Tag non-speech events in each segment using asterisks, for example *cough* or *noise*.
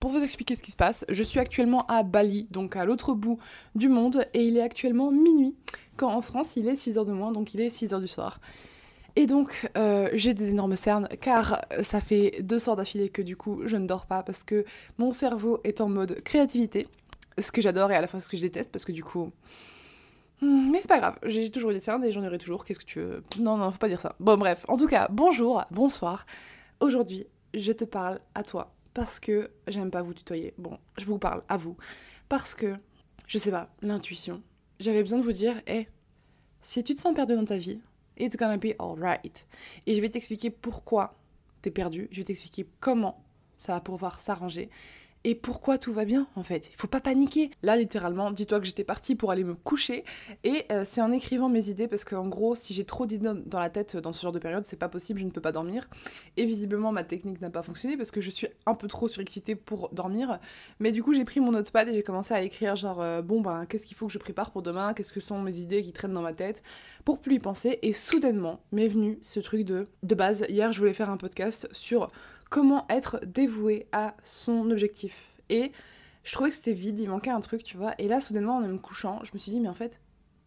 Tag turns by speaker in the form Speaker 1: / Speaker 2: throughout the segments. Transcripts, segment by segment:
Speaker 1: Pour vous expliquer ce qui se passe, je suis actuellement à Bali, donc à l'autre bout du monde, et il est actuellement minuit, quand en France il est 6h de moins, donc il est 6h du soir. Et donc euh, j'ai des énormes cernes, car ça fait deux soirs d'affilée que du coup je ne dors pas, parce que mon cerveau est en mode créativité, ce que j'adore et à la fois ce que je déteste, parce que du coup... Hmm, mais c'est pas grave, j'ai toujours des cernes et j'en aurai toujours, qu'est-ce que tu veux... Non, non, faut pas dire ça. Bon bref, en tout cas, bonjour, bonsoir. Aujourd'hui, je te parle à toi parce que j'aime pas vous tutoyer. Bon, je vous parle à vous. Parce que, je sais pas, l'intuition. J'avais besoin de vous dire, hé, si tu te sens perdu dans ta vie, it's gonna be alright. Et je vais t'expliquer pourquoi t'es perdu. Je vais t'expliquer comment ça va pouvoir s'arranger et pourquoi tout va bien en fait? Il faut pas paniquer. Là littéralement, dis-toi que j'étais partie pour aller me coucher et euh, c'est en écrivant mes idées parce qu'en gros, si j'ai trop d'idées dans la tête dans ce genre de période, c'est pas possible, je ne peux pas dormir. Et visiblement, ma technique n'a pas fonctionné parce que je suis un peu trop surexcitée pour dormir. Mais du coup, j'ai pris mon notepad et j'ai commencé à écrire genre euh, bon ben qu'est-ce qu'il faut que je prépare pour demain, qu'est-ce que sont mes idées qui traînent dans ma tête? Pour plus y penser et soudainement m'est venu ce truc de de base hier, je voulais faire un podcast sur comment être dévoué à son objectif. Et je trouvais que c'était vide, il manquait un truc, tu vois. Et là, soudainement, en me couchant, je me suis dit, mais en fait,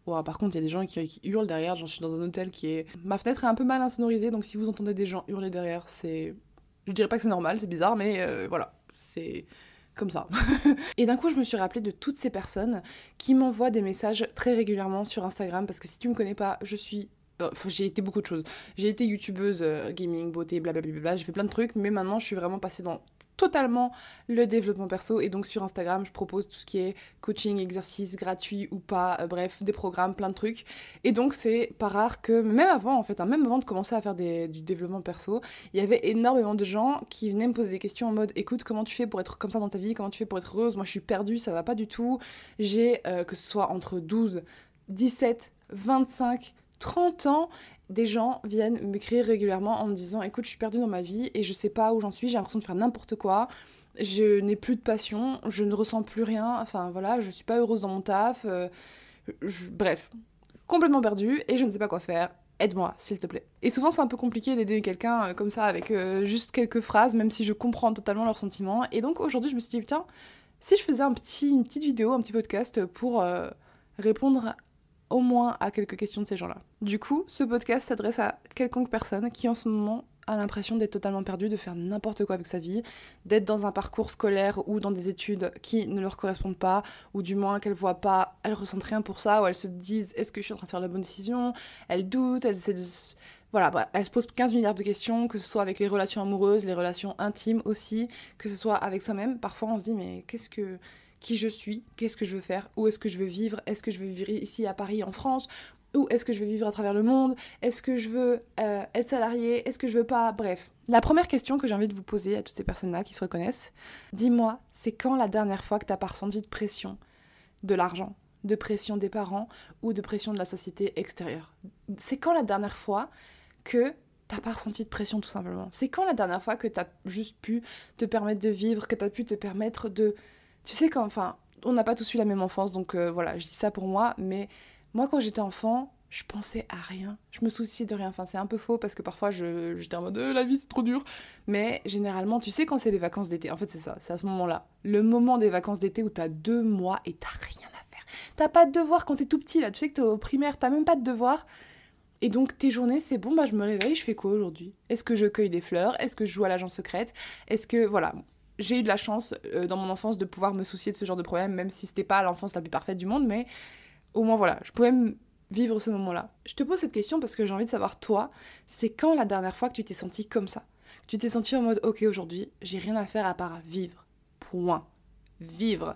Speaker 1: par contre, il y a des gens qui, hurlent derrière. Genre, je suis dans un hôtel qui est. Ma fenêtre est un peu mal insonorisée, donc si vous entendez des gens hurler derrière, c'est. Je dirais pas que c'est normal, c'est bizarre, mais euh, voilà, c'est comme ça. *laughs* et d'un coup, je me suis rappelé de toutes ces personnes qui m'envoient des messages très régulièrement sur Instagram, parce que si tu me connais pas, je suis j'ai été beaucoup de choses. J'ai été youtubeuse, euh, gaming, beauté, blablabla, j'ai fait plein de trucs, mais maintenant je suis vraiment passée dans totalement le développement perso. Et donc sur Instagram je propose tout ce qui est coaching, exercice gratuit ou pas, euh, bref des programmes, plein de trucs. Et donc c'est pas rare que même avant en fait, hein, même avant de commencer à faire du développement perso, il y avait énormément de gens qui venaient me poser des questions en mode écoute comment tu fais pour être comme ça dans ta vie, comment tu fais pour être heureuse, moi je suis perdue, ça va pas du tout, j'ai que ce soit entre 12, 17, 25 30 ans, des gens viennent m'écrire régulièrement en me disant écoute, je suis perdue dans ma vie et je sais pas où j'en suis, j'ai l'impression de faire n'importe quoi. Je n'ai plus de passion, je ne ressens plus rien, enfin voilà, je suis pas heureuse dans mon taf. Euh, bref, complètement perdue et je ne sais pas quoi faire. Aide-moi, s'il te plaît. Et souvent, c'est un peu compliqué d'aider quelqu'un euh, comme ça avec euh, juste quelques phrases, même si je comprends totalement leurs sentiments. Et donc aujourd'hui, je me suis dit, putain, si je faisais une petite vidéo, un petit podcast pour répondre au moins à quelques questions de ces gens-là. Du coup, ce podcast s'adresse à quelconque personne qui en ce moment a l'impression d'être totalement perdu, de faire n'importe quoi avec sa vie, d'être dans un parcours scolaire ou dans des études qui ne leur correspondent pas, ou du moins qu'elles voient pas, elles ressentent rien pour ça, ou elles se disent est-ce que je suis en train de faire la bonne décision? Elles doutent, elles essaient de... Voilà, elles se posent 15 milliards de questions, que ce soit avec les relations amoureuses, les relations intimes aussi, que ce soit avec soi-même. Parfois on se dit mais qu'est-ce que qui je suis, qu'est-ce que je veux faire, où est-ce que je veux vivre, est-ce que je veux vivre ici à Paris, en France, ou est-ce que je veux vivre à travers le monde, est-ce que je veux euh, être salarié, est-ce que je veux pas, bref. La première question que j'ai envie de vous poser à toutes ces personnes-là qui se reconnaissent, dis-moi, c'est quand la dernière fois que t'as pas ressenti de pression de l'argent, de pression des parents ou de pression de la société extérieure? C'est quand la dernière fois que t'as pas ressenti de pression tout simplement? C'est quand la dernière fois que t'as juste pu te permettre de vivre, que t'as pu te permettre de tu sais, quand, enfin, on n'a pas tous eu la même enfance, donc euh, voilà, je dis ça pour moi, mais moi, quand j'étais enfant, je pensais à rien. Je me souciais de rien. Enfin, c'est un peu faux parce que parfois, j'étais en mode euh, la vie, c'est trop dur. Mais généralement, tu sais, quand c'est les vacances d'été, en fait, c'est ça, c'est à ce moment-là. Le moment des vacances d'été où t'as deux mois et t'as rien à faire. T'as pas de devoir quand t'es tout petit, là. Tu sais que t'es au primaire, t'as même pas de devoir. Et donc, tes journées, c'est bon, bah, je me réveille, je fais quoi aujourd'hui? Est-ce que je cueille des fleurs? Est-ce que je joue à l'agent secrète? Est-ce que, voilà, j'ai eu de la chance euh, dans mon enfance de pouvoir me soucier de ce genre de problème, même si c'était pas l'enfance la plus parfaite du monde, mais au moins voilà, je pouvais vivre ce moment-là. Je te pose cette question parce que j'ai envie de savoir, toi, c'est quand la dernière fois que tu t'es senti comme ça? Tu t'es senti en mode, ok, aujourd'hui, j'ai rien à faire à part vivre. Point. Vivre.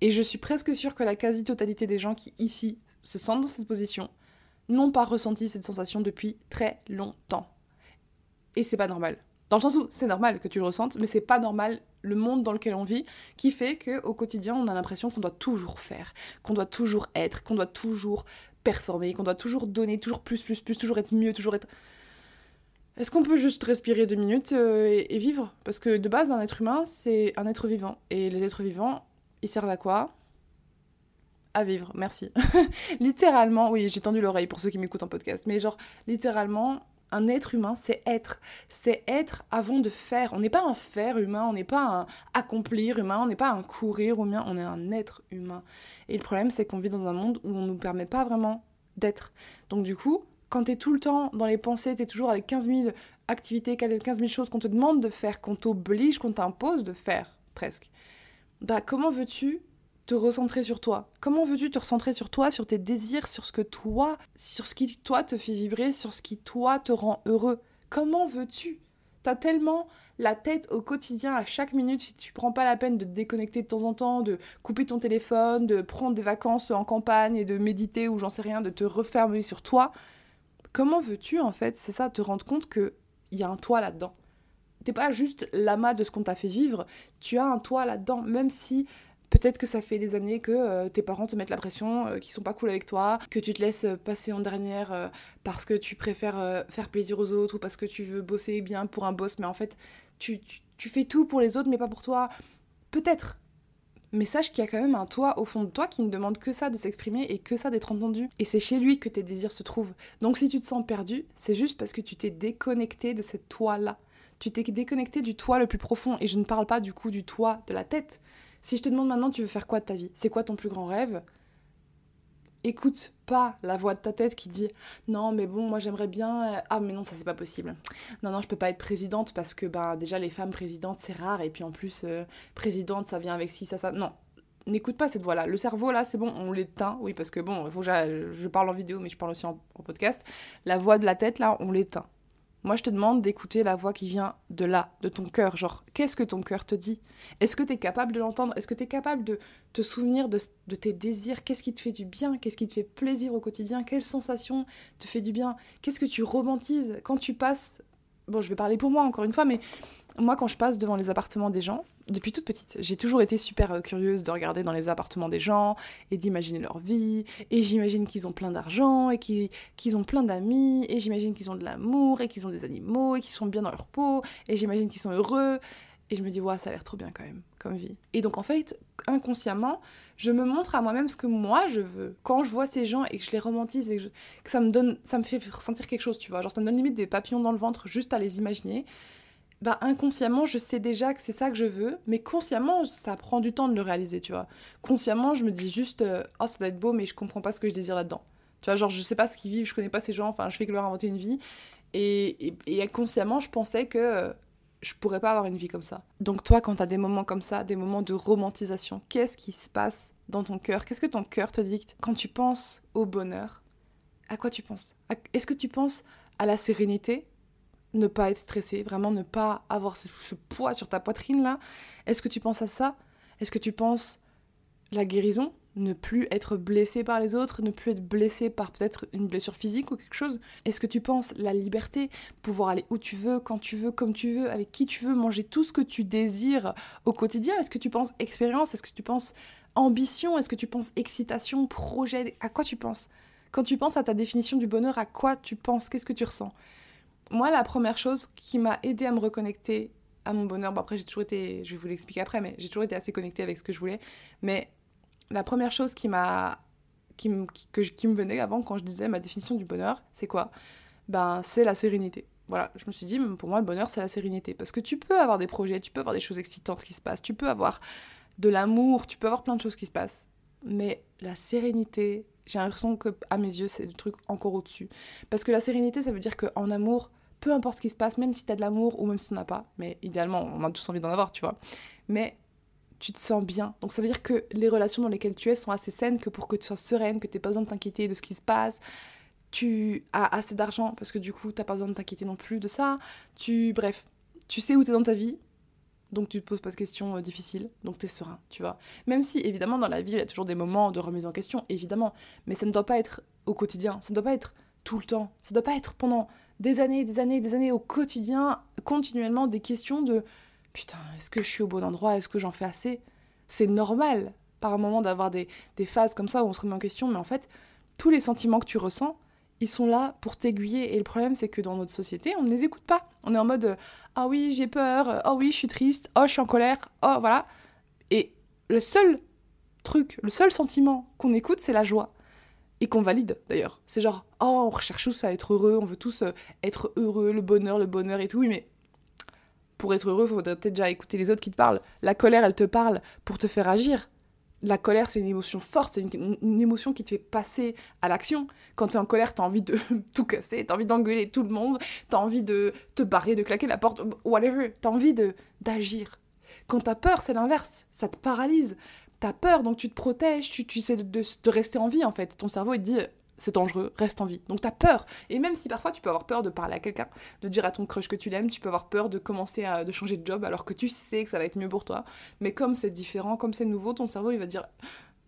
Speaker 1: Et je suis presque sûre que la quasi-totalité des gens qui, ici, se sentent dans cette position, n'ont pas ressenti cette sensation depuis très longtemps. Et c'est pas normal. Dans le sens où c'est normal que tu le ressentes, mais c'est pas normal le monde dans lequel on vit qui fait que au quotidien on a l'impression qu'on doit toujours faire, qu'on doit toujours être, qu'on doit toujours performer, qu'on doit toujours donner, toujours plus, plus, plus, toujours être mieux, toujours être. Est-ce qu'on peut juste respirer deux minutes euh, et, vivre? Parce que de base, un être humain, c'est un être vivant. Et les êtres vivants, ils servent à quoi? À vivre, merci. *laughs* littéralement, oui, j'ai tendu l'oreille pour ceux qui m'écoutent en podcast, mais genre, littéralement, Un être humain, c'est être. C'est être avant de faire. On n'est pas un faire humain, on n'est pas un accomplir humain, on n'est pas un courir humain, on est un être humain. Et le problème, c'est qu'on vit dans un monde où on ne nous permet pas vraiment d'être. Donc du coup, quand tu es tout le temps dans les pensées, tu es toujours avec 15 000 activités, 15 000 choses qu'on te demande de faire, qu'on t'oblige, qu'on t'impose de faire, presque. Bah comment veux-tu te recentrer sur toi. Comment veux-tu te recentrer sur toi, sur tes désirs, sur ce que toi, sur ce qui toi te fait vibrer, sur ce qui toi te rend heureux? Comment veux-tu? T'as tellement la tête au quotidien à chaque minute si tu prends pas la peine de te déconnecter de temps en temps, de couper ton téléphone, de prendre des vacances en campagne et de méditer ou j'en sais rien, de te refermer sur toi. Comment veux-tu en fait, c'est ça, te rendre compte que il y a un toi là-dedans? T'es pas juste l'amas de ce qu'on t'a fait vivre, tu as un toi là-dedans, même si Peut-être que ça fait des années que euh, tes parents te mettent la pression, euh, qu'ils sont pas cool avec toi, que tu te laisses euh, passer en dernière parce que tu préfères faire plaisir aux autres ou parce que tu veux bosser bien pour un boss, mais en fait, tu, tu fais tout pour les autres mais pas pour toi. Peut-être. Mais sache qu'il y a quand même un toi au fond de toi qui ne demande que ça de s'exprimer et que ça d'être entendu. Et c'est chez lui que tes désirs se trouvent. Donc si tu te sens perdu, c'est juste parce que tu t'es déconnecté de cette toi-là. Tu t'es déconnecté du toi le plus profond. Et je ne parle pas du coup du toi de la tête. Si je te demande maintenant, tu veux faire quoi de ta vie? C'est quoi ton plus grand rêve? Écoute pas la voix de ta tête qui dit non mais bon moi j'aimerais bien euh, ah mais non ça c'est pas possible non non je peux pas être présidente parce que bah déjà les femmes présidentes c'est rare. Et puis en plus euh, présidente ça vient avec ci ça ça. Non n'écoute pas cette voix là le cerveau là c'est bon on l'éteint. Oui parce que bon faut que je parle en vidéo mais je parle aussi en podcast. La voix de la tête là on l'éteint moi, je te demande d'écouter la voix qui vient de là, de ton cœur. Genre, qu'est-ce que ton cœur te dit? Est-ce que tu es capable de l'entendre? Est-ce que tu es capable de te souvenir de, tes désirs? Qu'est-ce qui te fait du bien? Qu'est-ce qui te fait plaisir au quotidien? Quelle sensation te fait du bien? Qu'est-ce que tu romantises? Quand tu passes Bon, je vais parler pour moi encore une fois, mais moi, quand je passe devant les appartements des gens, depuis toute petite, j'ai toujours été super euh, curieuse de regarder dans les appartements des gens et d'imaginer leur vie. Et j'imagine qu'ils ont plein d'argent et qu'ils ont plein d'amis. Et j'imagine qu'ils ont de l'amour et qu'ils ont des animaux et qu'ils sont bien dans leur peau. Et j'imagine qu'ils sont heureux. Et je me dis, ouais, ça a l'air trop bien quand même, comme vie. Et donc en fait, inconsciemment, je me montre à moi-même ce que moi je veux. Quand je vois ces gens et que je les romantise et que, que ça me donne, ça me fait ressentir quelque chose, tu vois. Genre ça me donne limite des papillons dans le ventre juste à les imaginer bah inconsciemment, je sais déjà que c'est ça que je veux, mais consciemment, ça prend du temps de le réaliser, tu vois. Consciemment, je me dis juste, euh, oh, ça doit être beau, mais je comprends pas ce que je désire là-dedans. Tu vois, genre, je sais pas ce qu'ils vivent, je connais pas ces gens, enfin, je fais que leur inventer une vie. Et, et, inconsciemment, je pensais que euh, je pourrais pas avoir une vie comme ça. Donc, toi, quand t'as des moments comme ça, des moments de romantisation, qu'est-ce qui se passe dans ton cœur? Qu'est-ce que ton cœur te dicte Quand tu penses au bonheur, à quoi tu penses? Est-ce que tu penses à la sérénité? Ne pas être stressé, vraiment ne pas avoir ce, poids sur ta poitrine là. Est-ce que tu penses à ça? Est-ce que tu penses la guérison ne plus être blessé par les autres, ne plus être blessé par peut-être une blessure physique ou quelque chose? Est-ce que tu penses la liberté, pouvoir aller où tu veux, quand tu veux, comme tu veux, avec qui tu veux, manger tout ce que tu désires au quotidien? Est-ce que tu penses expérience? Est-ce que tu penses ambition? Est-ce que tu penses excitation, projet? À quoi tu penses? Quand tu penses à ta définition du bonheur, à quoi tu penses? Qu'est-ce que tu ressens? Moi, la première chose qui m'a aidé à me reconnecter à mon bonheur, bon après j'ai toujours été, je vais vous l'expliquer après, mais j'ai toujours été assez connectée avec ce que je voulais, mais la première chose qui m'a qui, me, qui, me venait avant quand je disais ma définition du bonheur, c'est quoi? Ben c'est la sérénité. Voilà, je me suis dit, pour moi le bonheur c'est la sérénité, parce que tu peux avoir des projets, tu peux avoir des choses excitantes qui se passent, tu peux avoir de l'amour, tu peux avoir plein de choses qui se passent, mais la sérénité, j'ai l'impression que à mes yeux c'est le truc encore au-dessus, parce que la sérénité ça veut dire qu'en amour peu importe ce qui se passe, même si tu as de l'amour ou même si tu n'en as pas, mais idéalement, on a tous envie d'en avoir, tu vois. Mais tu te sens bien. Donc ça veut dire que les relations dans lesquelles tu es sont assez saines que pour que tu sois sereine, que tu n'aies pas besoin de t'inquiéter de ce qui se passe. Tu as assez d'argent parce que du coup, tu pas besoin de t'inquiéter non plus de ça. Tu, bref, tu sais où tu es dans ta vie. Donc tu te poses pas de questions euh, difficiles, donc tu es serein, tu vois. Même si évidemment dans la vie il y a toujours des moments de remise en question, évidemment, mais ça ne doit pas être au quotidien, ça ne doit pas être tout le temps, ça ne doit pas être pendant des années, des années, des années au quotidien, continuellement des questions de putain, est-ce que je suis au bon endroit? Est-ce que j'en fais assez? C'est normal par un moment d'avoir des, phases comme ça où on se remet en question, mais en fait, tous les sentiments que tu ressens, ils sont là pour t'aiguiller. Et le problème, c'est que dans notre société, on ne les écoute pas. On est en mode ah oui, j'ai peur, oh oui, je suis triste, oh, je suis en colère, oh voilà. Et le seul truc, le seul sentiment qu'on écoute, c'est la joie. Et qu'on valide d'ailleurs. C'est genre, oh, on recherche tous à être heureux, on veut tous euh, être heureux, le bonheur, le bonheur et tout. Oui, mais pour être heureux, il faudrait peut-être déjà écouter les autres qui te parlent. La colère, elle te parle pour te faire agir. La colère, c'est une émotion forte, c'est une, émotion qui te fait passer à l'action. Quand tu es en colère, tu as envie de *laughs* tout casser, tu as envie d'engueuler tout le monde, tu as envie de te barrer, de claquer la porte, whatever. Tu as envie d'agir. Quand tu as peur, c'est l'inverse. Ça te paralyse t'as peur, donc tu te protèges, tu, tu sais de, de, rester en vie en fait. Ton cerveau il te dit c'est dangereux, reste en vie. Donc t'as peur. Et même si parfois tu peux avoir peur de parler à quelqu'un, de dire à ton crush que tu l'aimes, tu peux avoir peur de commencer à de changer de job alors que tu sais que ça va être mieux pour toi. Mais comme c'est différent, comme c'est nouveau, ton cerveau il va dire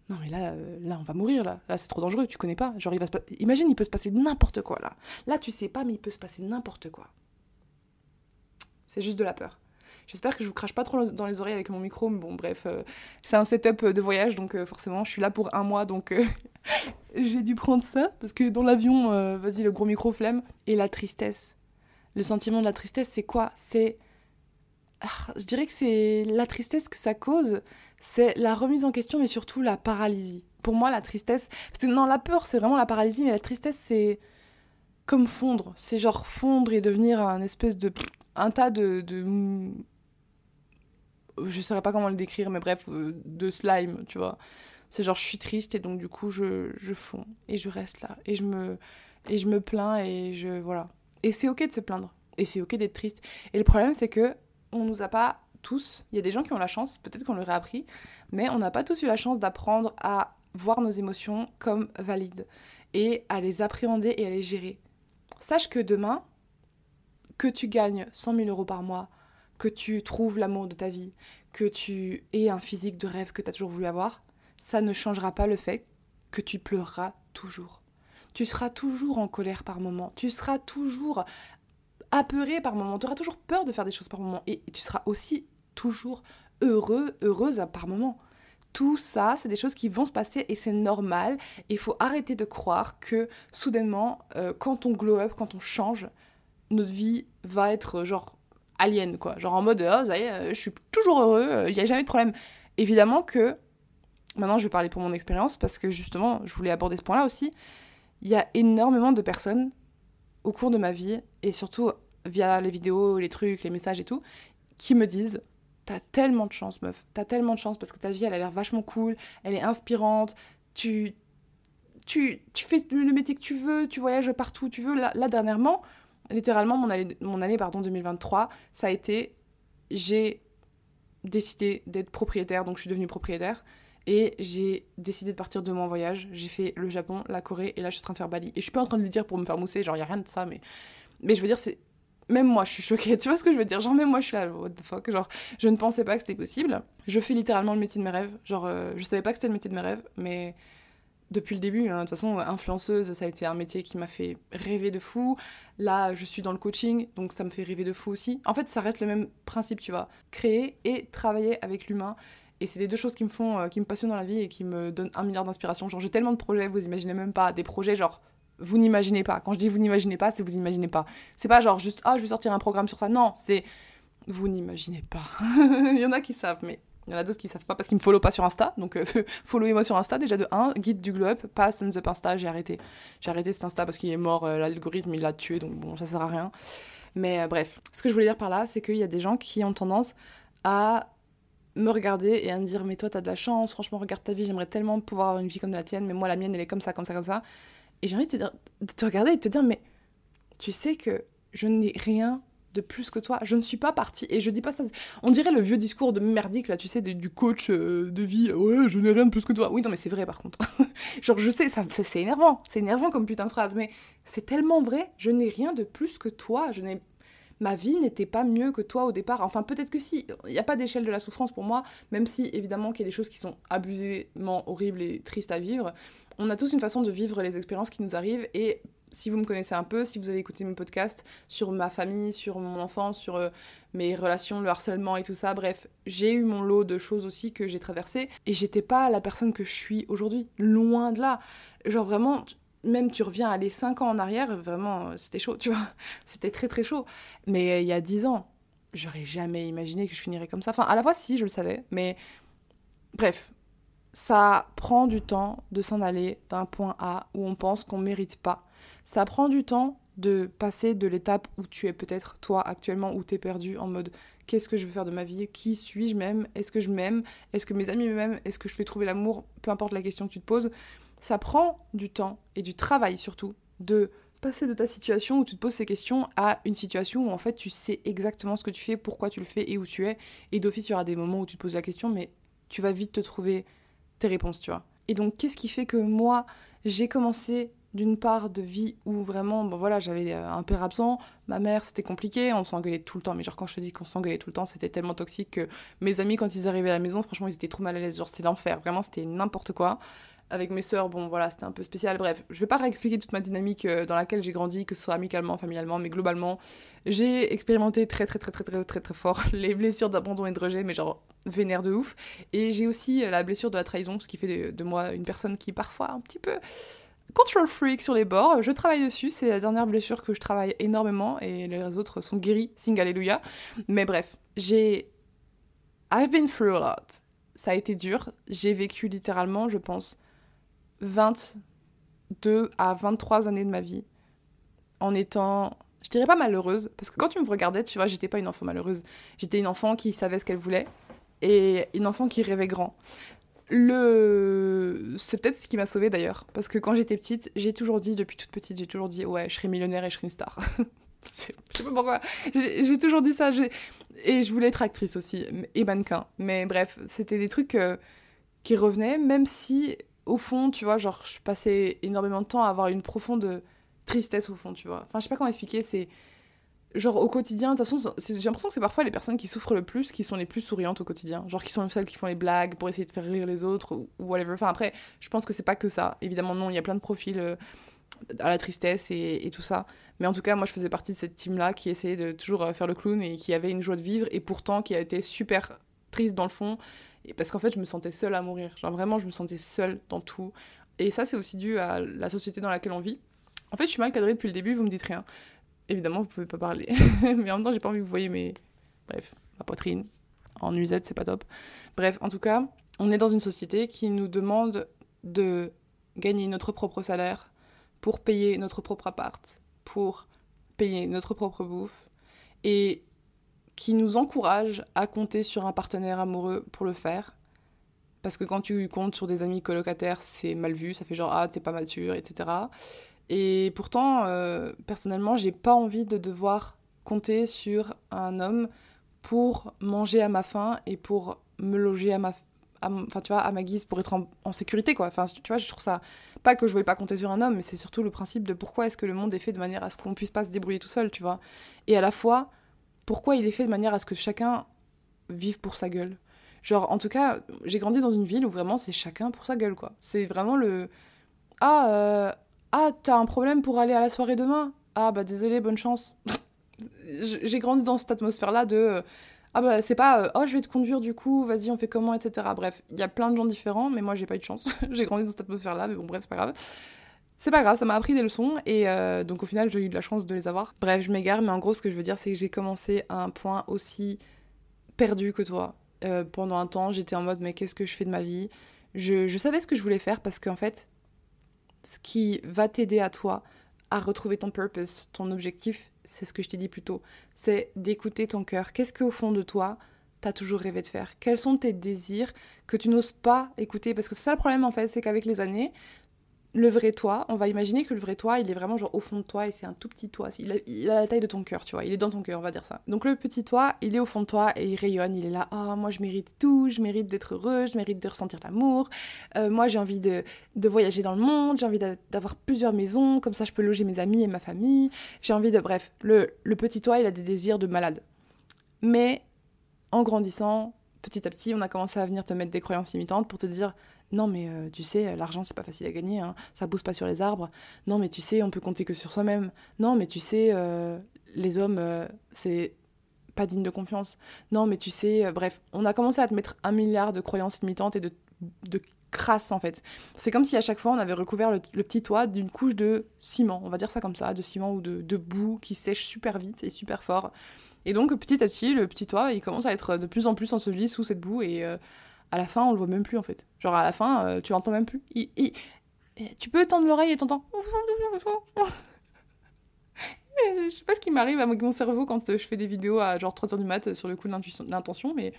Speaker 1: non mais là, euh, là on va mourir là, là c'est trop dangereux, tu connais pas. Genre il va imagine il peut se passer n'importe quoi là. Là tu sais pas mais il peut se passer n'importe quoi. C'est juste de la peur. J'espère que je vous crache pas trop dans les oreilles avec mon micro, mais bon, bref, euh, c'est un setup de voyage, donc euh, forcément, je suis là pour un mois, donc euh, *laughs* j'ai dû prendre ça, parce que dans l'avion, vas-y, le gros micro flemme. Et la tristesse. Le sentiment de la tristesse, c'est quoi? C'est. Ah, je dirais que c'est la tristesse que ça cause, c'est la remise en question, mais surtout la paralysie. Pour moi, la tristesse. Non, la peur, c'est vraiment la paralysie, mais la tristesse, c'est comme fondre. C'est genre fondre et devenir un espèce de. Un tas de, de je saurais pas comment le décrire, mais bref, euh, de slime, tu vois. C'est genre, je suis triste et donc du coup, je, je fonds et je reste là et je me, et je me plains et je. Voilà. Et c'est ok de se plaindre et c'est ok d'être triste. Et le problème, c'est que on nous a pas tous, il y a des gens qui ont la chance, peut-être qu'on leur a appris, mais on n'a pas tous eu la chance d'apprendre à voir nos émotions comme valides et à les appréhender et à les gérer. Sache que demain, que tu gagnes 100 000 euros par mois, que tu trouves l'amour de ta vie, que tu aies un physique de rêve que tu as toujours voulu avoir, ça ne changera pas le fait que tu pleureras toujours. Tu seras toujours en colère par moment, tu seras toujours apeuré par moment, tu auras toujours peur de faire des choses par moment et tu seras aussi toujours heureux, heureuse par moment. Tout ça, c'est des choses qui vont se passer et c'est normal. Il faut arrêter de croire que soudainement, euh, quand on glow up, quand on change, notre vie va être genre alien, quoi. Genre en mode, oh, ça y euh, je suis toujours heureux, il euh, n'y a jamais de problème. Évidemment que, maintenant je vais parler pour mon expérience, parce que justement, je voulais aborder ce point-là aussi, il y a énormément de personnes au cours de ma vie, et surtout via les vidéos, les trucs, les messages et tout, qui me disent T'as tellement de chance, meuf. T'as tellement de chance parce que ta vie, elle a l'air vachement cool, elle est inspirante. Tu, tu, tu fais le métier que tu veux, tu voyages partout où tu veux. là dernièrement, littéralement, mon année, pardon, 2023, ça a été j'ai décidé d'être propriétaire, donc je suis devenue propriétaire. Et j'ai décidé de partir de mon voyage. J'ai fait le Japon, la Corée, et là je suis en train de faire Bali. Et je suis pas en train de le dire pour me faire mousser, genre y a rien de ça, mais, mais je veux dire, c'est. Même moi, je suis choquée. *laughs* Tu vois ce que je veux dire? Genre, même moi, je suis là, what the fuck? Genre, je ne pensais pas que c'était possible. Je fais littéralement le métier de mes rêves. Genre, euh, je savais pas que c'était le métier de mes rêves, mais depuis le début. Hein. De toute façon, influenceuse, ça a été un métier qui m'a fait rêver de fou. Là, je suis dans le coaching, donc ça me fait rêver de fou aussi. En fait, ça reste le même principe, tu vois. Créer et travailler avec l'humain. Et c'est les deux choses qui me font, euh, qui me passionnent dans la vie et qui me donnent un milliard d'inspiration. Genre, j'ai tellement de projets, vous imaginez même pas. Des projets, genre, vous n'imaginez pas. Quand je dis vous n'imaginez pas, c'est vous imaginez pas. C'est pas genre juste, ah, je vais sortir un programme sur ça. Non, c'est vous n'imaginez pas. *laughs* Il y en a qui savent, mais il y en a d'autres qui savent pas parce qu'ils me follow pas sur Insta. Donc, euh, *laughs* followez-moi sur Insta. Déjà de 1, guide du glow up, pas Thumbs Up Insta. J'ai arrêté. J'ai arrêté cet Insta parce qu'il est mort. Euh, l'algorithme, il l'a tué. Donc, bon, ça sert à rien. Mais euh, bref. Ce que je voulais dire par là, c'est qu'il y a des gens qui ont tendance à me regarder et à me dire Mais toi, t'as de la chance. Franchement, regarde ta vie. J'aimerais tellement pouvoir avoir une vie comme la tienne. Mais moi, la mienne, elle est comme ça, comme ça, comme ça. Et j'ai envie de te, de te regarder et de te dire Mais tu sais que je n'ai rien de plus que toi. Je ne suis pas partie. Et je dis pas ça. On dirait le vieux discours de merdique, là, tu sais, du coach euh, de vie. Ouais, je n'ai rien de plus que toi. Oui, non, mais c'est vrai, par contre. *laughs* Genre, je sais, ça, c'est énervant. C'est énervant comme putain de phrase. Mais c'est tellement vrai. Je n'ai rien de plus que toi. Je n'ai. Ma vie n'était pas mieux que toi au départ. Enfin, peut-être que si. Il n'y a pas d'échelle de la souffrance pour moi, même si, évidemment, qu'il y a des choses qui sont abusément horribles et tristes à vivre. On a tous une façon de vivre les expériences qui nous arrivent et si vous me connaissez un peu, si vous avez écouté mes podcasts sur ma famille, sur mon enfance, sur euh, mes relations, le harcèlement et tout ça, bref, j'ai eu mon lot de choses aussi que j'ai traversées et j'étais pas la personne que je suis aujourd'hui, loin de là. Genre vraiment, même tu reviens aller 5 ans en arrière, vraiment, euh, c'était chaud, tu vois. *laughs* C'était très très chaud. Mais euh, il y a 10 ans, j'aurais jamais imaginé que je finirais comme ça. Enfin, à la fois, si, je le savais, mais bref, ça prend du temps de s'en aller d'un point A où on pense qu'on mérite pas. Ça prend du temps de passer de l'étape où tu es peut-être toi actuellement, où tu es perdu en mode qu'est-ce que je veux faire de ma vie, qui suis-je même, est-ce que je m'aime, est-ce que mes amis m'aiment, est-ce que je fais trouver l'amour, peu importe la question que tu te poses. Ça prend du temps et du travail surtout de passer de ta situation où tu te poses ces questions à une situation où en fait tu sais exactement ce que tu fais, pourquoi tu le fais et où tu es. Et d'office, il y aura des moments où tu te poses la question, mais tu vas vite te trouver tes réponses, tu vois. Et donc, qu'est-ce qui fait que moi, j'ai commencé d'une part de vie où vraiment, bon voilà, j'avais euh, un père absent, ma mère c'était compliqué, on s'engueulait tout le temps, mais genre quand je te dis qu'on s'engueulait tout le temps, c'était tellement toxique que mes amis quand ils arrivaient à la maison, franchement ils étaient trop mal à l'aise, genre c'est l'enfer, vraiment c'était n'importe quoi. Avec mes sœurs, bon voilà, c'était un peu spécial, bref, je vais pas réexpliquer toute ma dynamique euh, dans laquelle j'ai grandi, que ce soit amicalement, familialement, mais globalement, j'ai expérimenté très très très très très très très fort *laughs* les blessures d'abandon et de rejet, mais genre vénère de ouf. Et j'ai aussi euh, la blessure de la trahison, ce qui fait de, moi une personne qui parfois un petit peu control freak sur les bords. Je travaille dessus, c'est la dernière blessure que je travaille énormément et les autres sont guéris, sing alléluia. Mais bref, j'ai. I've been through a lot. Ça a été dur. J'ai vécu littéralement, je pense, 22 à 23 années de ma vie en étant je dirais pas malheureuse, parce que quand tu me regardais, tu vois, j'étais pas une enfant malheureuse. J'étais une enfant qui savait ce qu'elle voulait, et une enfant qui rêvait grand. C'est peut-être ce qui m'a sauvée d'ailleurs, parce que quand j'étais petite, j'ai toujours dit, depuis toute petite, j'ai toujours dit, ouais, je serai millionnaire et je serai une star. *laughs* je sais pas pourquoi, j'ai toujours dit ça, et je voulais être actrice aussi, et mannequin. Mais bref, c'était des trucs euh, qui revenaient, même si, au fond, tu vois, genre, je passais énormément de temps à avoir une profonde tristesse au fond, tu vois. Enfin, je sais pas comment expliquer, c'est genre au quotidien, de toute façon, j'ai l'impression que c'est parfois les personnes qui souffrent le plus qui sont les plus souriantes au quotidien. Genre qui sont celles qui font les blagues pour essayer de faire rire les autres ou whatever. Enfin après, je pense que c'est pas que ça. Évidemment, non, il y a plein de profils euh, à la tristesse et, tout ça. Mais en tout cas, moi je faisais partie de cette team-là qui essayait de toujours euh, faire le clown et qui avait une joie de vivre et pourtant qui a été super triste dans le fond. Et parce qu'en fait, je me sentais seule à mourir. Genre vraiment, je me sentais seule dans tout. Et ça, c'est aussi dû à la société dans laquelle on vit. En fait, je suis mal cadrée depuis le début, vous me dites rien. Évidemment, vous pouvez pas parler. *laughs* mais en même temps, j'ai pas envie que vous voyez mes. Bref, ma poitrine. En nuisette, c'est pas top. Bref, en tout cas, on est dans une société qui nous demande de gagner notre propre salaire pour payer notre propre appart, pour payer notre propre bouffe, et qui nous encourage à compter sur un partenaire amoureux pour le faire. Parce que quand tu comptes sur des amis colocataires, c'est mal vu, ça fait genre ah t'es pas mature, etc. Et pourtant, euh, personnellement, j'ai pas envie de devoir compter sur un homme pour manger à ma faim et pour me loger à ma enfin tu vois à ma guise pour être en, sécurité quoi. Enfin tu vois je trouve ça pas que je voulais pas compter sur un homme mais c'est surtout le principe de pourquoi est-ce que le monde est fait de manière à ce qu'on puisse pas se débrouiller tout seul tu vois. Et à la fois pourquoi il est fait de manière à ce que chacun vive pour sa gueule. Genre en tout cas j'ai grandi dans une ville où vraiment c'est chacun pour sa gueule quoi. C'est vraiment le ah euh, ah, t'as un problème pour aller à la soirée demain? Ah, bah désolé, bonne chance. *laughs* J'ai grandi dans cette atmosphère-là de. Euh, ah, bah c'est pas. Euh, oh, je vais te conduire du coup, vas-y, on fait comment, etc. Bref, il y a plein de gens différents, mais moi j'ai pas eu de chance. *laughs* j'ai grandi dans cette atmosphère-là, mais bon, bref, c'est pas grave. C'est pas grave, ça m'a appris des leçons et euh, donc au final j'ai eu de la chance de les avoir. Bref, je m'égare, mais en gros ce que je veux dire c'est que j'ai commencé à un point aussi perdu que toi. pendant un temps, j'étais en mode mais qu'est-ce que je fais de ma vie? Je, je savais ce que je voulais faire parce qu'en fait, ce qui va t'aider à toi à retrouver ton purpose, ton objectif, c'est ce que je t'ai dit plus tôt, c'est d'écouter ton cœur. Qu'est-ce qu'au fond de toi, t'as toujours rêvé de faire? Quels sont tes désirs que tu n'oses pas écouter? Parce que c'est ça le problème en fait, c'est qu'avec les années, le vrai toi, on va imaginer que le vrai toi, il est vraiment genre au fond de toi et c'est un tout petit toi. Il a, il a, la taille de ton cœur, tu vois. Il est dans ton cœur, on va dire ça. Donc le petit toi, il est au fond de toi et il rayonne. Il est là, ah, moi je mérite tout, je mérite d'être heureux, je mérite de ressentir l'amour. Euh, moi j'ai envie de, de, voyager dans le monde, j'ai envie d'avoir plusieurs maisons, comme ça je peux loger mes amis et ma famille. J'ai envie de. Bref, le, le petit toi, il a des désirs de malade. Mais en grandissant, petit à petit, on a commencé à venir te mettre des croyances limitantes pour te dire non, mais euh, tu sais, l'argent, c'est pas facile à gagner, hein. ça pousse pas sur les arbres. Non, mais tu sais, on peut compter que sur soi-même. Non, mais tu sais, euh, les hommes, euh, c'est pas digne de confiance. Non, mais tu sais, bref, on a commencé à te mettre un milliard de croyances limitantes et de, de crasse, en fait. C'est comme si à chaque fois, on avait recouvert le, petit toit d'une couche de ciment, on va dire ça comme ça, de ciment ou de, de boue qui sèche super vite et super fort. Et donc, petit à petit, le petit toit, il commence à être de plus en plus enseveli sous cette boue et à la fin, on le voit même plus en fait. Genre à la fin, euh, tu l'entends même plus. tu peux tendre l'oreille et t'entends. je sais pas ce qui m'arrive avec mon cerveau quand je fais des vidéos à genre 3h du mat sur le coup de l'intention, mais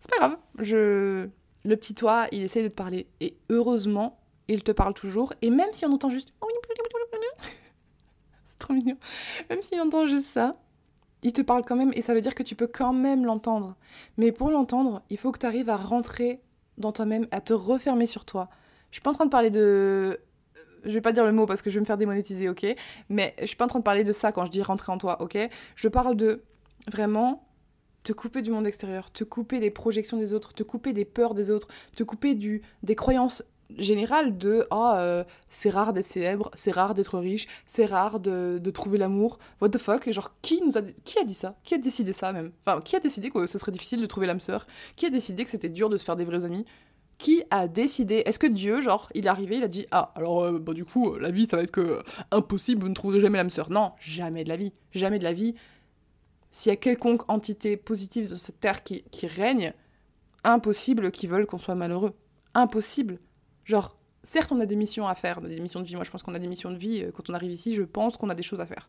Speaker 1: c'est pas grave. Je... Le petit toit, il essaye de te parler. Et heureusement, il te parle toujours. Et même si on entend juste. *laughs* C'est trop mignon. Même si on entend juste ça, il te parle quand même. Et ça veut dire que tu peux quand même l'entendre. Mais pour l'entendre, il faut que tu arrives à rentrer dans toi-même, à te refermer sur toi. Je suis pas en train de parler de je vais pas dire le mot parce que je vais me faire démonétiser, ok? Mais je suis pas en train de parler de ça quand je dis rentrer en toi, ok? Je parle de vraiment te couper du monde extérieur, te couper des projections des autres, te couper des peurs des autres, te couper du, des croyances générales de euh, c'est rare d'être célèbre, c'est rare d'être riche, c'est rare de, de trouver l'amour. What the fuck? Genre qui nous a qui a dit ça? Qui a décidé ça même? Enfin qui a décidé que ce serait difficile de trouver l'âme sœur? Qui a décidé que c'était dur de se faire des vrais amis? Qui a décidé? Est-ce que Dieu, genre, il est arrivé, il a dit Ah, alors, euh, bah, du coup, la vie, ça va être que euh, impossible, vous ne trouverez jamais l'âme sœur. Non, jamais de la vie. Jamais de la vie. S'il y a quelconque entité positive sur cette terre qui, qui règne, impossible qu'ils veulent qu'on soit malheureux. Impossible. Genre, certes, on a des missions à faire, des missions de vie. Moi, je pense qu'on a des missions de vie. Euh, quand on arrive ici, je pense qu'on a des choses à faire.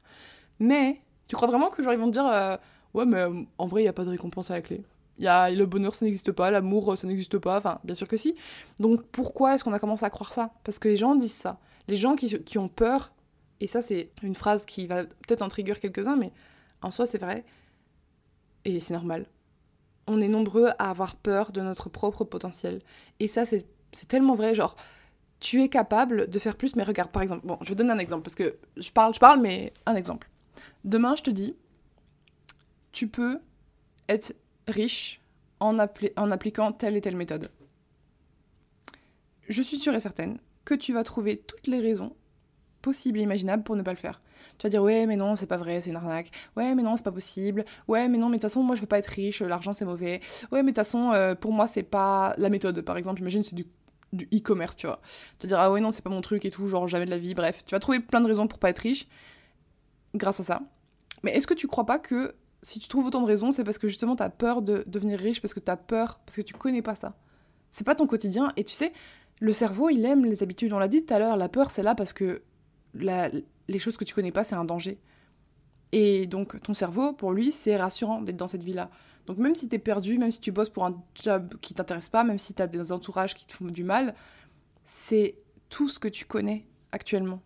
Speaker 1: Mais, tu crois vraiment que, genre, ils vont te dire Ouais, mais en vrai, il n'y a pas de récompense à la clé y a, le bonheur, ça n'existe pas, l'amour, ça n'existe pas, enfin, bien sûr que si. Donc pourquoi est-ce qu'on a commencé à croire ça? Parce que les gens disent ça. Les gens qui, qui ont peur, et ça c'est une phrase qui va peut-être en trigger quelques-uns, mais en soi c'est vrai, et c'est normal. On est nombreux à avoir peur de notre propre potentiel. Et ça c'est tellement vrai, genre, tu es capable de faire plus, mais regarde, par exemple, bon, je vais donner un exemple, parce que je parle, je parle, mais un exemple. Demain, je te dis, tu peux être riche en, en appliquant telle et telle méthode. Je suis sûre et certaine que tu vas trouver toutes les raisons possibles et imaginables pour ne pas le faire. Tu vas dire ouais mais non c'est pas vrai c'est une arnaque ouais mais non c'est pas possible ouais mais non mais de toute façon moi je veux pas être riche l'argent c'est mauvais ouais mais de toute façon euh, pour moi c'est pas la méthode par exemple imagine c'est du du e-commerce tu vois vas dire ah ouais non c'est pas mon truc et tout genre jamais de la vie bref tu vas trouver plein de raisons pour pas être riche grâce à ça mais est-ce que tu crois pas que si tu trouves autant de raisons, c'est parce que justement tu as peur de devenir riche, parce que tu as peur, parce que tu connais pas ça? C'est pas ton quotidien. Et tu sais, le cerveau, il aime les habitudes. On l'a dit tout à l'heure, la peur, c'est là parce que les choses que tu connais pas, c'est un danger. Et donc, ton cerveau, pour lui, c'est rassurant d'être dans cette vie-là. Donc, même si tu es perdu, même si tu bosses pour un job qui t'intéresse pas, même si tu as des entourages qui te font du mal, c'est tout ce que tu connais actuellement.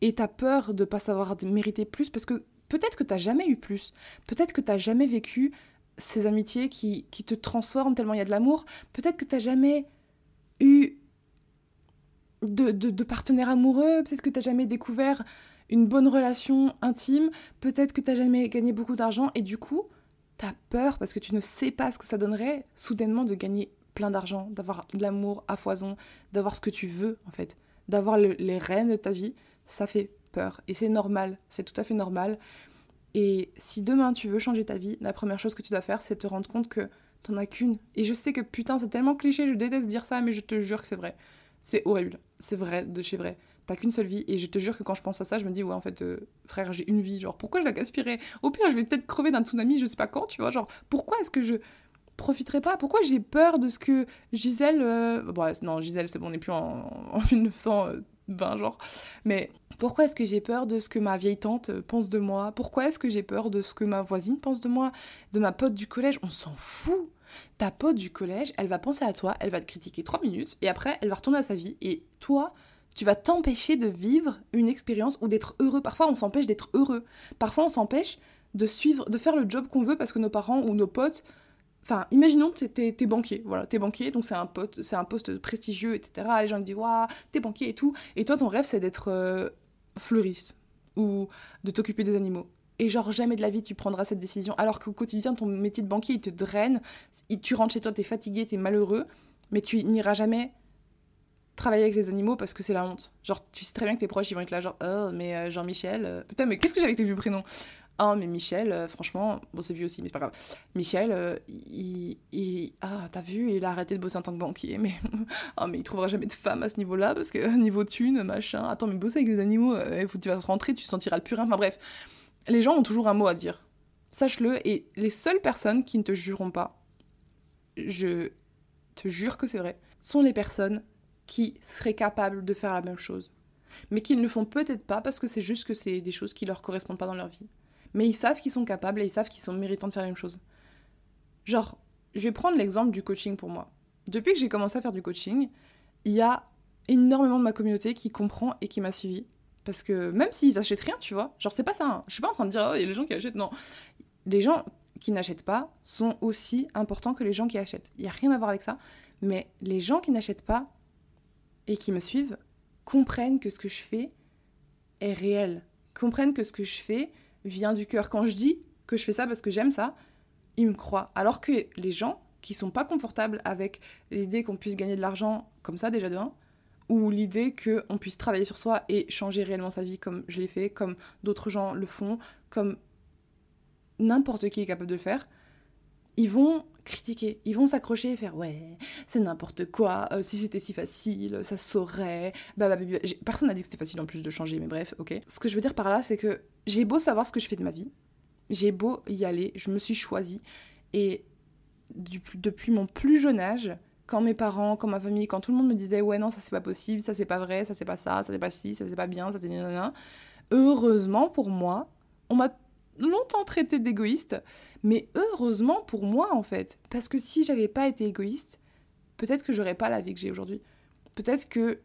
Speaker 1: Et tu as peur de pas savoir mériter plus parce que Peut-être que tu jamais eu plus. Peut-être que tu jamais vécu ces amitiés qui, qui te transforment tellement il y a de l'amour. Peut-être que tu jamais eu de, de, partenaire amoureux. Peut-être que tu jamais découvert une bonne relation intime. Peut-être que tu jamais gagné beaucoup d'argent. Et du coup, peur parce que tu ne sais pas ce que ça donnerait soudainement de gagner plein d'argent, d'avoir de l'amour à foison, d'avoir ce que tu veux en fait, d'avoir les rênes de ta vie. Ça fait peur. Et c'est normal, c'est tout à fait normal. Et si demain tu veux changer ta vie, la première chose que tu dois faire, c'est te rendre compte que t'en as qu'une. Et je sais que putain, c'est tellement cliché, je déteste dire ça, mais je te jure que c'est vrai. C'est horrible. C'est vrai, de chez vrai. T'as qu'une seule vie, et je te jure que quand je pense à ça, je me dis, ouais, en fait, euh, frère, j'ai une vie. Genre, pourquoi je la gaspillerais Au pire, je vais peut-être crever d'un tsunami, je sais pas quand, tu vois. Genre, pourquoi est-ce que je profiterai pas? Pourquoi j'ai peur de ce que Gisèle. Euh, bon, non, Gisèle, c'est bon, on n'est plus en, *laughs* en 1920, genre. Mais pourquoi est-ce que j'ai peur de ce que ma vieille tante euh, pense de moi? Pourquoi est-ce que j'ai peur de ce que ma voisine pense de moi? De ma pote du collège On s'en fout Ta pote du collège, elle va penser à toi, elle va te critiquer trois minutes, et après, elle va retourner à sa vie, et toi, tu vas t'empêcher de vivre une expérience ou d'être heureux. Parfois, on s'empêche d'être heureux. Parfois, on s'empêche de suivre, de faire le job qu'on veut parce que nos parents ou nos potes Enfin, imaginons que t'es, t'es banquier, voilà, t'es banquier, donc c'est un, pote, c'est un poste prestigieux, etc. Les gens te disent, waouh, t'es banquier et tout. Et toi, ton rêve, c'est d'être euh, fleuriste ou de t'occuper des animaux. Et genre, jamais de la vie tu prendras cette décision. Alors qu'au quotidien, ton métier de banquier, il te draine. Tu rentres chez toi, t'es fatigué, t'es malheureux, mais tu n'iras jamais travailler avec les animaux parce que c'est la honte. Genre, tu sais très bien que tes proches, ils vont être là, genre, oh, mais euh, Jean-Michel. Euh, putain, mais qu'est-ce que j'ai avec les vieux prénoms? Oh, mais Michel, euh, franchement, bon, c'est vieux aussi, mais c'est pas grave. Michel, il, Ah, t'as vu, il a arrêté de bosser en tant que banquier, mais. *laughs* oh, mais il trouvera jamais de femme à ce niveau-là, parce que *laughs* niveau thune, machin. Attends, mais bosser avec les animaux, euh, tu vas rentrer, tu sentiras le purin. Enfin, bref. Les gens ont toujours un mot à dire. Sache-le, et les seules personnes qui ne te jureront pas, je te jure que c'est vrai, sont les personnes qui seraient capables de faire la même chose. Mais qui ne le font peut-être pas parce que c'est juste que c'est des choses qui leur correspondent pas dans leur vie. Mais ils savent qu'ils sont capables et ils savent qu'ils sont méritants de faire la même chose. Genre, je vais prendre l'exemple du coaching pour moi. Depuis que j'ai commencé à faire du coaching, il y a énormément de ma communauté qui comprend et qui m'a suivi. Parce que même s'ils achètent rien, tu vois, genre c'est pas ça. Hein. Je suis pas en train de dire, oh, il y a les gens qui achètent. Non. Les gens qui n'achètent pas sont aussi importants que les gens qui achètent. Il n'y a rien à voir avec ça. Mais les gens qui n'achètent pas et qui me suivent comprennent que ce que je fais est réel. Comprennent que ce que je fais vient du cœur. Quand je dis que je fais ça parce que j'aime ça, ils me croient. Alors que les gens qui sont pas confortables avec l'idée qu'on puisse gagner de l'argent comme ça déjà de ou l'idée qu'on puisse travailler sur soi et changer réellement sa vie comme je l'ai fait, comme d'autres gens le font, comme n'importe qui est capable de le faire, ils vont critiquer, ils vont s'accrocher et faire ouais, c'est n'importe quoi, euh, si c'était si facile, ça saurait, bah, bah, bah, personne n'a dit que c'était facile en plus de changer, mais bref, ok. Ce que je veux dire par là, c'est que j'ai beau savoir ce que je fais de ma vie, j'ai beau y aller, je me suis choisie, et depuis mon plus jeune âge, quand mes parents, quand ma famille, quand tout le monde me disait ouais non ça c'est pas possible, ça c'est pas vrai, ça c'est pas ça, ça c'est pas ci, ça c'est pas bien, ça c'est heureusement pour moi, on m'a longtemps traité d'égoïste, mais heureusement pour moi en fait, parce que si j'avais pas été égoïste, peut-être que j'aurais pas la vie que j'ai aujourd'hui. Peut-être que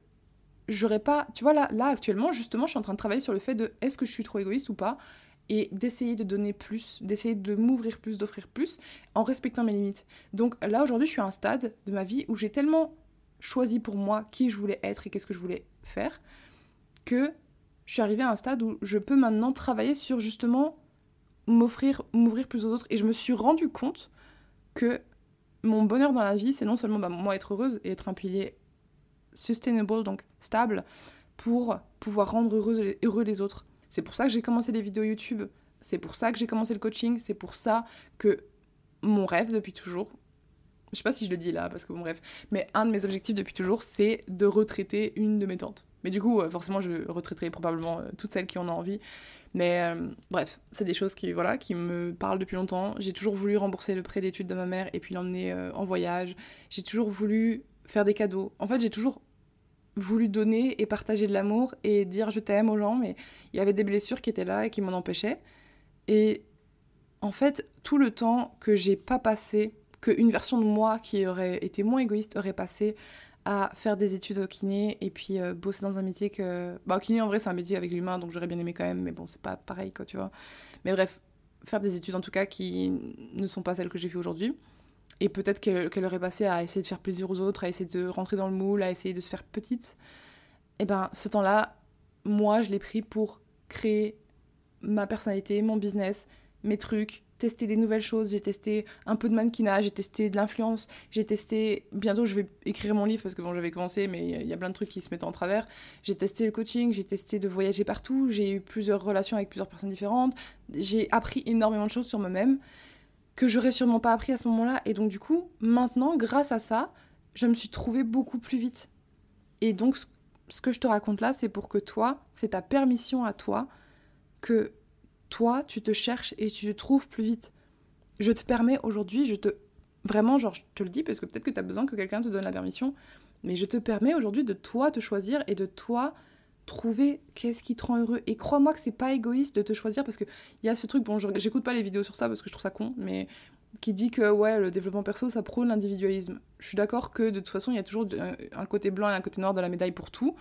Speaker 1: j'aurais pas, tu vois là, là actuellement justement, je suis en train de travailler sur le fait de est-ce que je suis trop égoïste ou pas et d'essayer de donner plus, d'essayer de m'ouvrir plus, d'offrir plus, en respectant mes limites. Donc là, aujourd'hui, je suis à un stade de ma vie où j'ai tellement choisi pour moi qui je voulais être et qu'est-ce que je voulais faire, que je suis arrivée à un stade où je peux maintenant travailler sur justement m'offrir, m'ouvrir plus aux autres. Et je me suis rendu compte que mon bonheur dans la vie, c'est non seulement bah, moi être heureuse et être un pilier sustainable, donc stable, pour pouvoir rendre heureux les autres. C'est pour ça que j'ai commencé les vidéos YouTube, c'est pour ça que j'ai commencé le coaching, c'est pour ça que mon rêve depuis toujours, je sais pas si je le dis là, parce que bon bref, mais un de mes objectifs depuis toujours, c'est de retraiter une de mes tantes. Mais du coup, euh, forcément, je retraiterai probablement euh, toutes celles qui en ont envie. Mais euh, bref, c'est des choses qui, voilà, qui me parlent depuis longtemps. J'ai toujours voulu rembourser le prêt d'études de ma mère et puis l'emmener en voyage. J'ai toujours voulu faire des cadeaux. En fait, j'ai toujours voulu donner et partager de l'amour et dire je t'aime aux gens, mais il y avait des blessures qui étaient là et qui m'en empêchaient. Et en fait, tout le temps que j'ai pas passé, qu'une version de moi qui aurait été moins égoïste aurait passé à faire des études au kiné et puis euh, bosser dans un métier que. Bah, kiné en vrai, c'est un métier avec l'humain, donc j'aurais bien aimé quand même, mais bon, c'est pas pareil, quoi, tu vois. Mais bref, faire des études en tout cas qui ne sont pas celles que j'ai fait aujourd'hui. Et peut-être qu'elle aurait passé à essayer de faire plaisir aux autres, à essayer de rentrer dans le moule, à essayer de se faire petite. Et eh ben, ce temps-là, moi, je l'ai pris pour créer ma personnalité, mon business, mes trucs, tester des nouvelles choses. J'ai testé un peu de mannequinage, j'ai testé de l'influence, j'ai testé. Bientôt, je vais écrire mon livre parce que bon, j'avais commencé, mais il y a plein de trucs qui se mettent en travers. J'ai testé le coaching, j'ai testé de voyager partout, j'ai eu plusieurs relations avec plusieurs personnes différentes. J'ai appris énormément de choses sur moi-même que j'aurais sûrement pas appris à ce moment-là. Et donc, du coup, maintenant, grâce à ça, je me suis trouvée beaucoup plus vite. Et donc, ce que je te raconte là, c'est pour que toi, c'est ta permission à toi, que toi, tu te cherches et tu te trouves plus vite. Je te permets aujourd'hui, je te. Vraiment, genre, je te le dis parce que peut-être que tu as besoin que quelqu'un te donne la permission, mais je te permets aujourd'hui de toi te choisir et de toi trouver qu'est-ce qui te rend heureux. Et crois-moi que c'est pas égoïste de te choisir parce qu'il y a ce truc, bon, j'écoute pas les vidéos sur ça parce que je trouve ça con, mais qui dit que ouais, le développement perso ça prône l'individualisme. Je suis d'accord que de toute façon, il y a toujours un côté blanc et un côté noir de la médaille pour tout.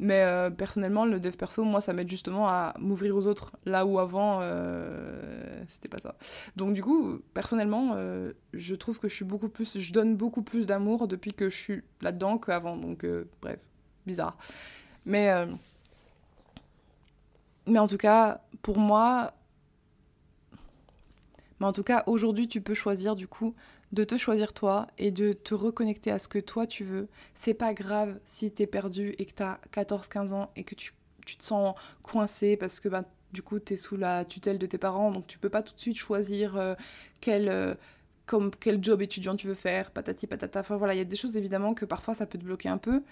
Speaker 1: Mais euh, personnellement, le dev perso, moi, ça m'aide justement à m'ouvrir aux autres, là où avant, euh, c'était pas ça. Donc du coup, personnellement, euh, je trouve que je suis beaucoup plus, je donne beaucoup plus d'amour depuis que je suis là-dedans qu'avant. Donc bref, bizarre. Mais, mais en tout cas, pour moi, mais en tout cas, aujourd'hui, tu peux choisir du coup de te choisir toi et de te reconnecter à ce que toi tu veux. C'est pas grave si t'es perdu et que t'as 14-15 ans et que tu, tu, te sens coincé parce que bah, du coup t'es sous la tutelle de tes parents donc tu peux pas tout de suite choisir euh, quel, euh, comme quel job étudiant tu veux faire, patati patata. Enfin voilà, il y a des choses évidemment que parfois ça peut te bloquer un peu,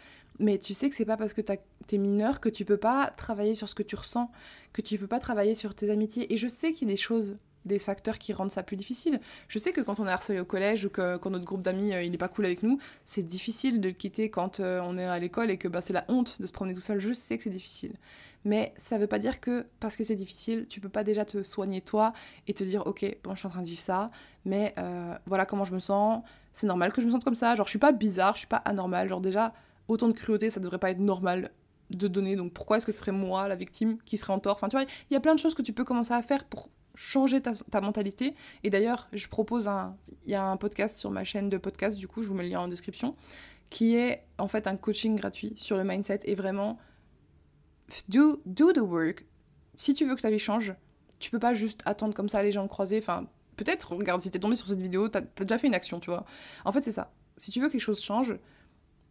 Speaker 1: mais tu sais que c'est pas parce que t'es mineur que tu peux pas travailler sur ce que tu ressens, que tu peux pas travailler sur tes amitiés. Et je sais qu'il y a des choses des facteurs qui rendent ça plus difficile. Je sais que quand on est harcelé au collège ou que quand notre groupe d'amis euh, il n'est pas cool avec nous, c'est difficile de le quitter quand euh, on est à l'école et que bah, c'est la honte de se promener tout seul. Je sais que c'est difficile. Mais ça veut pas dire que parce que c'est difficile, tu peux pas déjà te soigner toi et te dire ok, bon, je suis en train de vivre ça, mais euh, voilà comment je me sens. C'est normal que je me sente comme ça. Genre, je suis pas bizarre, je suis pas anormal. Genre, déjà, autant de cruauté, ça devrait pas être normal de donner. Donc, pourquoi est-ce que ce serait moi, la victime, qui serait en tort? Enfin, tu vois, il y a plein de choses que tu peux commencer à faire pour changer ta, ta mentalité. Et d'ailleurs, je propose un. Il y a un podcast sur ma chaîne de podcast, du coup, je vous mets le lien en description, qui est en fait un coaching gratuit sur le mindset et vraiment do, do the work. Si tu veux que ta vie change, tu peux pas juste attendre comme ça les gens croisés. Enfin, peut-être, regarde, si t'es tombé sur cette vidéo, t'as as déjà fait une action, tu vois. En fait, c'est ça. Si tu veux que les choses changent,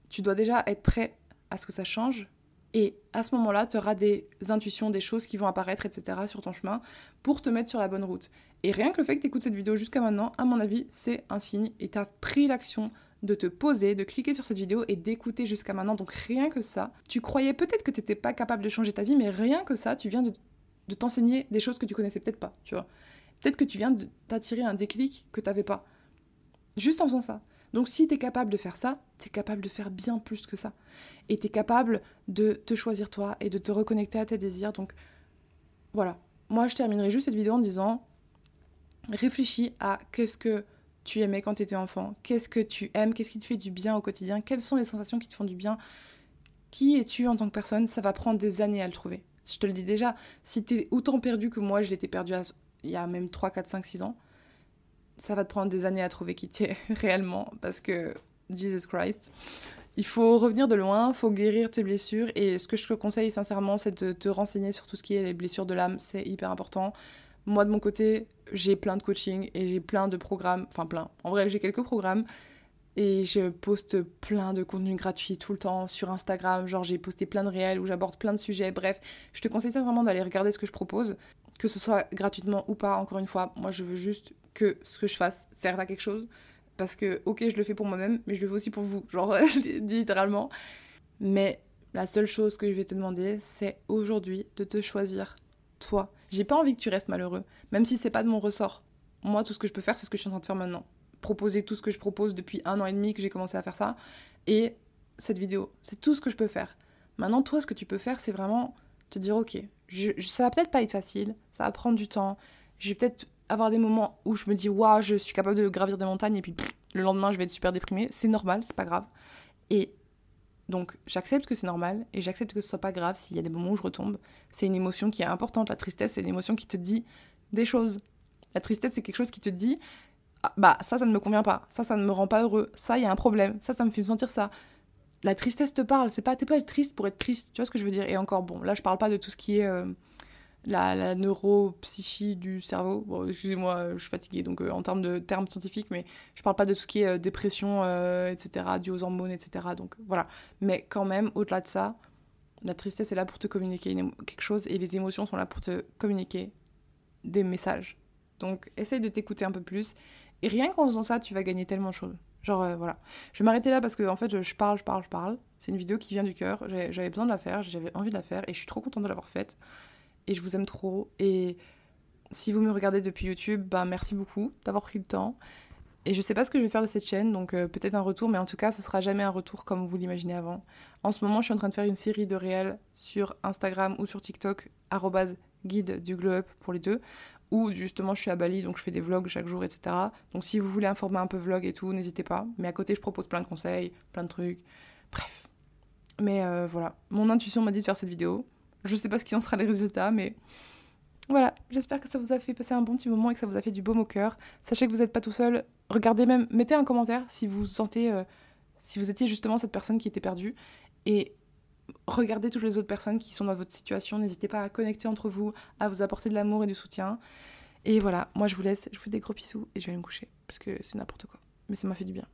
Speaker 1: tu dois déjà être prêt à ce que ça change. Et à ce moment-là, tu auras des intuitions, des choses qui vont apparaître, etc. sur ton chemin pour te mettre sur la bonne route. Et rien que le fait que tu écoutes cette vidéo jusqu'à maintenant, à mon avis, c'est un signe. Et tu as pris l'action de te poser, de cliquer sur cette vidéo et d'écouter jusqu'à maintenant. Donc rien que ça, tu croyais peut-être que tu n'étais pas capable de changer ta vie, mais rien que ça, tu viens de, t'enseigner des choses que tu connaissais peut-être pas, tu vois. Peut-être que tu viens de t'attirer un déclic que tu n'avais pas. Juste en faisant ça. Donc si tu es capable de faire ça, tu es capable de faire bien plus que ça. Et tu es capable de te choisir toi et de te reconnecter à tes désirs. Donc voilà. Moi, je terminerai juste cette vidéo en disant réfléchis à qu'est-ce que tu aimais quand tu étais enfant Qu'est-ce que tu aimes? Qu'est-ce qui te fait du bien au quotidien? Quelles sont les sensations qui te font du bien? Qui es-tu en tant que personne? Ça va prendre des années à le trouver. Je te le dis déjà, si tu es autant perdu que moi, je l'étais perdu il y a même 3, 4, 5, 6 ans, ça va te prendre des années à trouver qui t'es *laughs* réellement parce que Jesus Christ. Il faut revenir de loin, il faut guérir tes blessures et ce que je te conseille sincèrement, c'est de te renseigner sur tout ce qui est les blessures de l'âme, c'est hyper important. Moi, de mon côté, j'ai plein de coaching et j'ai plein de programmes. Enfin, plein. En vrai, j'ai quelques programmes. Et je poste plein de contenus gratuits tout le temps sur Instagram. Genre, j'ai posté plein de réels où j'aborde plein de sujets. Bref, je te conseille vraiment d'aller regarder ce que je propose. Que ce soit gratuitement ou pas, encore une fois. Moi, je veux juste que ce que je fasse serve à quelque chose. Parce que, ok, je le fais pour moi-même, mais je le fais aussi pour vous. Genre, *laughs* je dis littéralement. Mais la seule chose que je vais te demander, c'est aujourd'hui de te choisir toi. J'ai pas envie que tu restes malheureux, même si c'est pas de mon ressort. Moi, tout ce que je peux faire, c'est ce que je suis en train de faire maintenant. Proposer tout ce que je propose depuis un an et demi que j'ai commencé à faire ça. Et cette vidéo, c'est tout ce que je peux faire. Maintenant, toi, ce que tu peux faire, c'est vraiment te dire, ok, je, ça va peut-être pas être facile, ça va prendre du temps. Je vais peut-être avoir des moments où je me dis, waouh, je suis capable de gravir des montagnes, et puis le lendemain, je vais être super déprimée. C'est normal, c'est pas grave. Et donc j'accepte que c'est normal et j'accepte que ce soit pas grave s'il y a des moments où je retombe. C'est une émotion qui est importante. La tristesse, c'est une émotion qui te dit des choses. La tristesse, c'est quelque chose qui te dit ah, bah ça, ça ne me convient pas. Ça, ça ne me rend pas heureux. Ça, il y a un problème. Ça, ça me fait sentir ça. La tristesse te parle. C'est pas t'es pas triste pour être triste. Tu vois ce que je veux dire? Et encore bon, là je parle pas de tout ce qui est euh, la, la neuropsychie du cerveau. Bon, excusez-moi, je suis fatiguée, donc euh, en termes de termes scientifiques, mais je parle pas de tout ce qui est euh, dépression, euh, etc., dû aux hormones, etc. Donc voilà. Mais quand même, au-delà de ça, la tristesse est là pour te communiquer quelque chose et les émotions sont là pour te communiquer des messages. Donc essaye de t'écouter un peu plus. Et rien qu'en faisant ça, tu vas gagner tellement de choses. Genre voilà. Je vais m'arrêter là parce que en fait, je parle, je parle, je parle. C'est une vidéo qui vient du cœur. J'avais besoin de la faire, j'avais envie de la faire et je suis trop contente de l'avoir faite et je vous aime trop. Et si vous me regardez depuis YouTube, ben merci beaucoup d'avoir pris le temps. Et je sais pas ce que je vais faire de cette chaîne, donc euh, peut-être un retour, mais en tout cas, ce sera jamais un retour comme vous l'imaginez avant. En ce moment, je suis en train de faire une série de réels sur Instagram ou sur TikTok, guide du glow up pour les deux, où justement je suis à Bali, donc je fais des vlogs chaque jour, etc. Donc si vous voulez un format un peu vlog et tout, n'hésitez pas. Mais à côté, je propose plein de conseils, plein de trucs. Bref. Mais euh, voilà, mon intuition m'a dit de faire cette vidéo. Je sais pas ce qui en sera les résultats, mais voilà, j'espère que ça vous a fait passer un bon petit moment et que ça vous a fait du baume au cœur. Sachez que vous n'êtes pas tout seul. Regardez même, mettez un commentaire si vous sentez, euh, si vous étiez justement cette personne qui était perdue. Et regardez toutes les autres personnes qui sont dans votre situation. N'hésitez pas à connecter entre vous, à vous apporter de l'amour et du soutien. Et voilà, moi je vous laisse, je vous fais des gros bisous et je vais me coucher parce que c'est n'importe quoi. Mais ça m'a fait du bien.